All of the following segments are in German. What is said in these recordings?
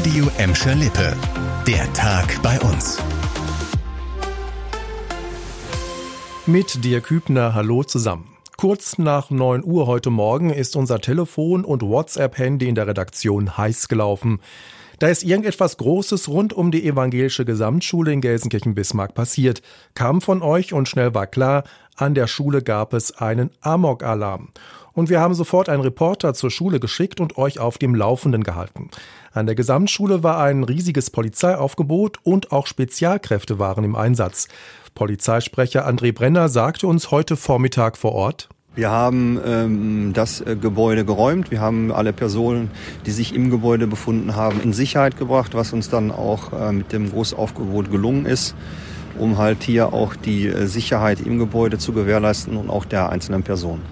Radio Emscher Lippe. Der Tag bei uns. Mit dir Kübner, hallo zusammen. Kurz nach 9 Uhr heute Morgen ist unser Telefon und WhatsApp-Handy in der Redaktion heiß gelaufen. Da ist irgendetwas Großes rund um die evangelische Gesamtschule in Gelsenkirchen-Bismarck passiert. Kam von euch und schnell war klar, an der Schule gab es einen Amok-Alarm. Und wir haben sofort einen Reporter zur Schule geschickt und euch auf dem Laufenden gehalten. An der Gesamtschule war ein riesiges Polizeiaufgebot und auch Spezialkräfte waren im Einsatz. Polizeisprecher André Brenner sagte uns heute Vormittag vor Ort. Wir haben ähm, das äh, Gebäude geräumt. Wir haben alle Personen, die sich im Gebäude befunden haben, in Sicherheit gebracht, was uns dann auch äh, mit dem Großaufgebot gelungen ist, um halt hier auch die äh, Sicherheit im Gebäude zu gewährleisten und auch der einzelnen Personen.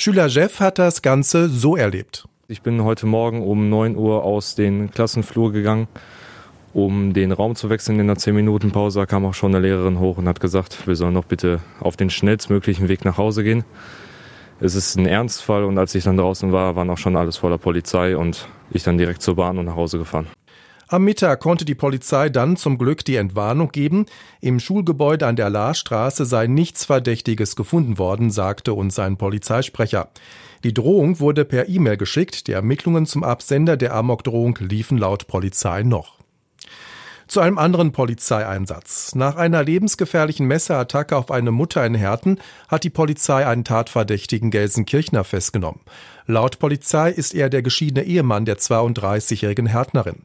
Schüler Jeff hat das Ganze so erlebt. Ich bin heute Morgen um 9 Uhr aus den Klassenflur gegangen, um den Raum zu wechseln in der 10-Minuten-Pause. Da kam auch schon eine Lehrerin hoch und hat gesagt, wir sollen doch bitte auf den schnellstmöglichen Weg nach Hause gehen es ist ein Ernstfall und als ich dann draußen war, waren auch schon alles voller Polizei und ich dann direkt zur Bahn und nach Hause gefahren. Am Mittag konnte die Polizei dann zum Glück die Entwarnung geben. Im Schulgebäude an der Lahrstraße sei nichts Verdächtiges gefunden worden, sagte uns ein Polizeisprecher. Die Drohung wurde per E-Mail geschickt. Die Ermittlungen zum Absender der Amok-Drohung liefen laut Polizei noch. Zu einem anderen Polizeieinsatz. Nach einer lebensgefährlichen Messerattacke auf eine Mutter in Herten hat die Polizei einen tatverdächtigen Gelsenkirchner festgenommen. Laut Polizei ist er der geschiedene Ehemann der 32-jährigen Härtnerin.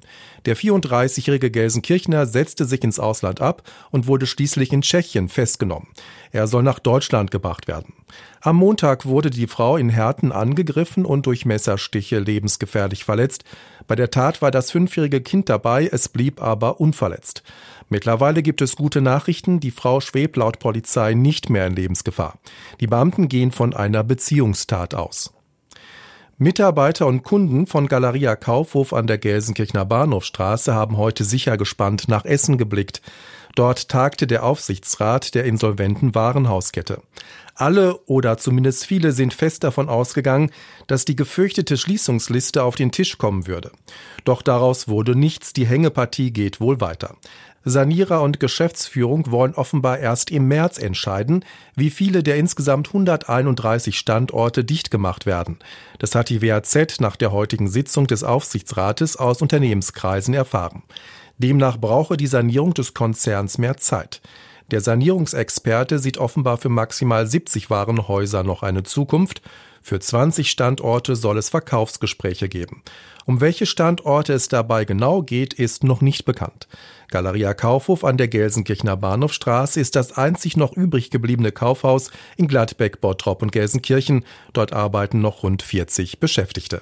Der 34-jährige Gelsenkirchner setzte sich ins Ausland ab und wurde schließlich in Tschechien festgenommen. Er soll nach Deutschland gebracht werden. Am Montag wurde die Frau in Herten angegriffen und durch Messerstiche lebensgefährlich verletzt. Bei der Tat war das fünfjährige Kind dabei, es blieb aber unverletzt. Mittlerweile gibt es gute Nachrichten, die Frau schwebt laut Polizei nicht mehr in Lebensgefahr. Die Beamten gehen von einer Beziehungstat aus. Mitarbeiter und Kunden von Galeria Kaufhof an der Gelsenkirchener Bahnhofstraße haben heute sicher gespannt nach Essen geblickt. Dort tagte der Aufsichtsrat der insolventen Warenhauskette. Alle oder zumindest viele sind fest davon ausgegangen, dass die gefürchtete Schließungsliste auf den Tisch kommen würde. Doch daraus wurde nichts, die Hängepartie geht wohl weiter. Sanierer und Geschäftsführung wollen offenbar erst im März entscheiden, wie viele der insgesamt 131 Standorte dicht gemacht werden. Das hat die WAZ nach der heutigen Sitzung des Aufsichtsrates aus Unternehmenskreisen erfahren. Demnach brauche die Sanierung des Konzerns mehr Zeit. Der Sanierungsexperte sieht offenbar für maximal 70 Warenhäuser noch eine Zukunft. Für 20 Standorte soll es Verkaufsgespräche geben. Um welche Standorte es dabei genau geht, ist noch nicht bekannt. Galeria Kaufhof an der Gelsenkirchener Bahnhofstraße ist das einzig noch übrig gebliebene Kaufhaus in Gladbeck, Bottrop und Gelsenkirchen. Dort arbeiten noch rund 40 Beschäftigte.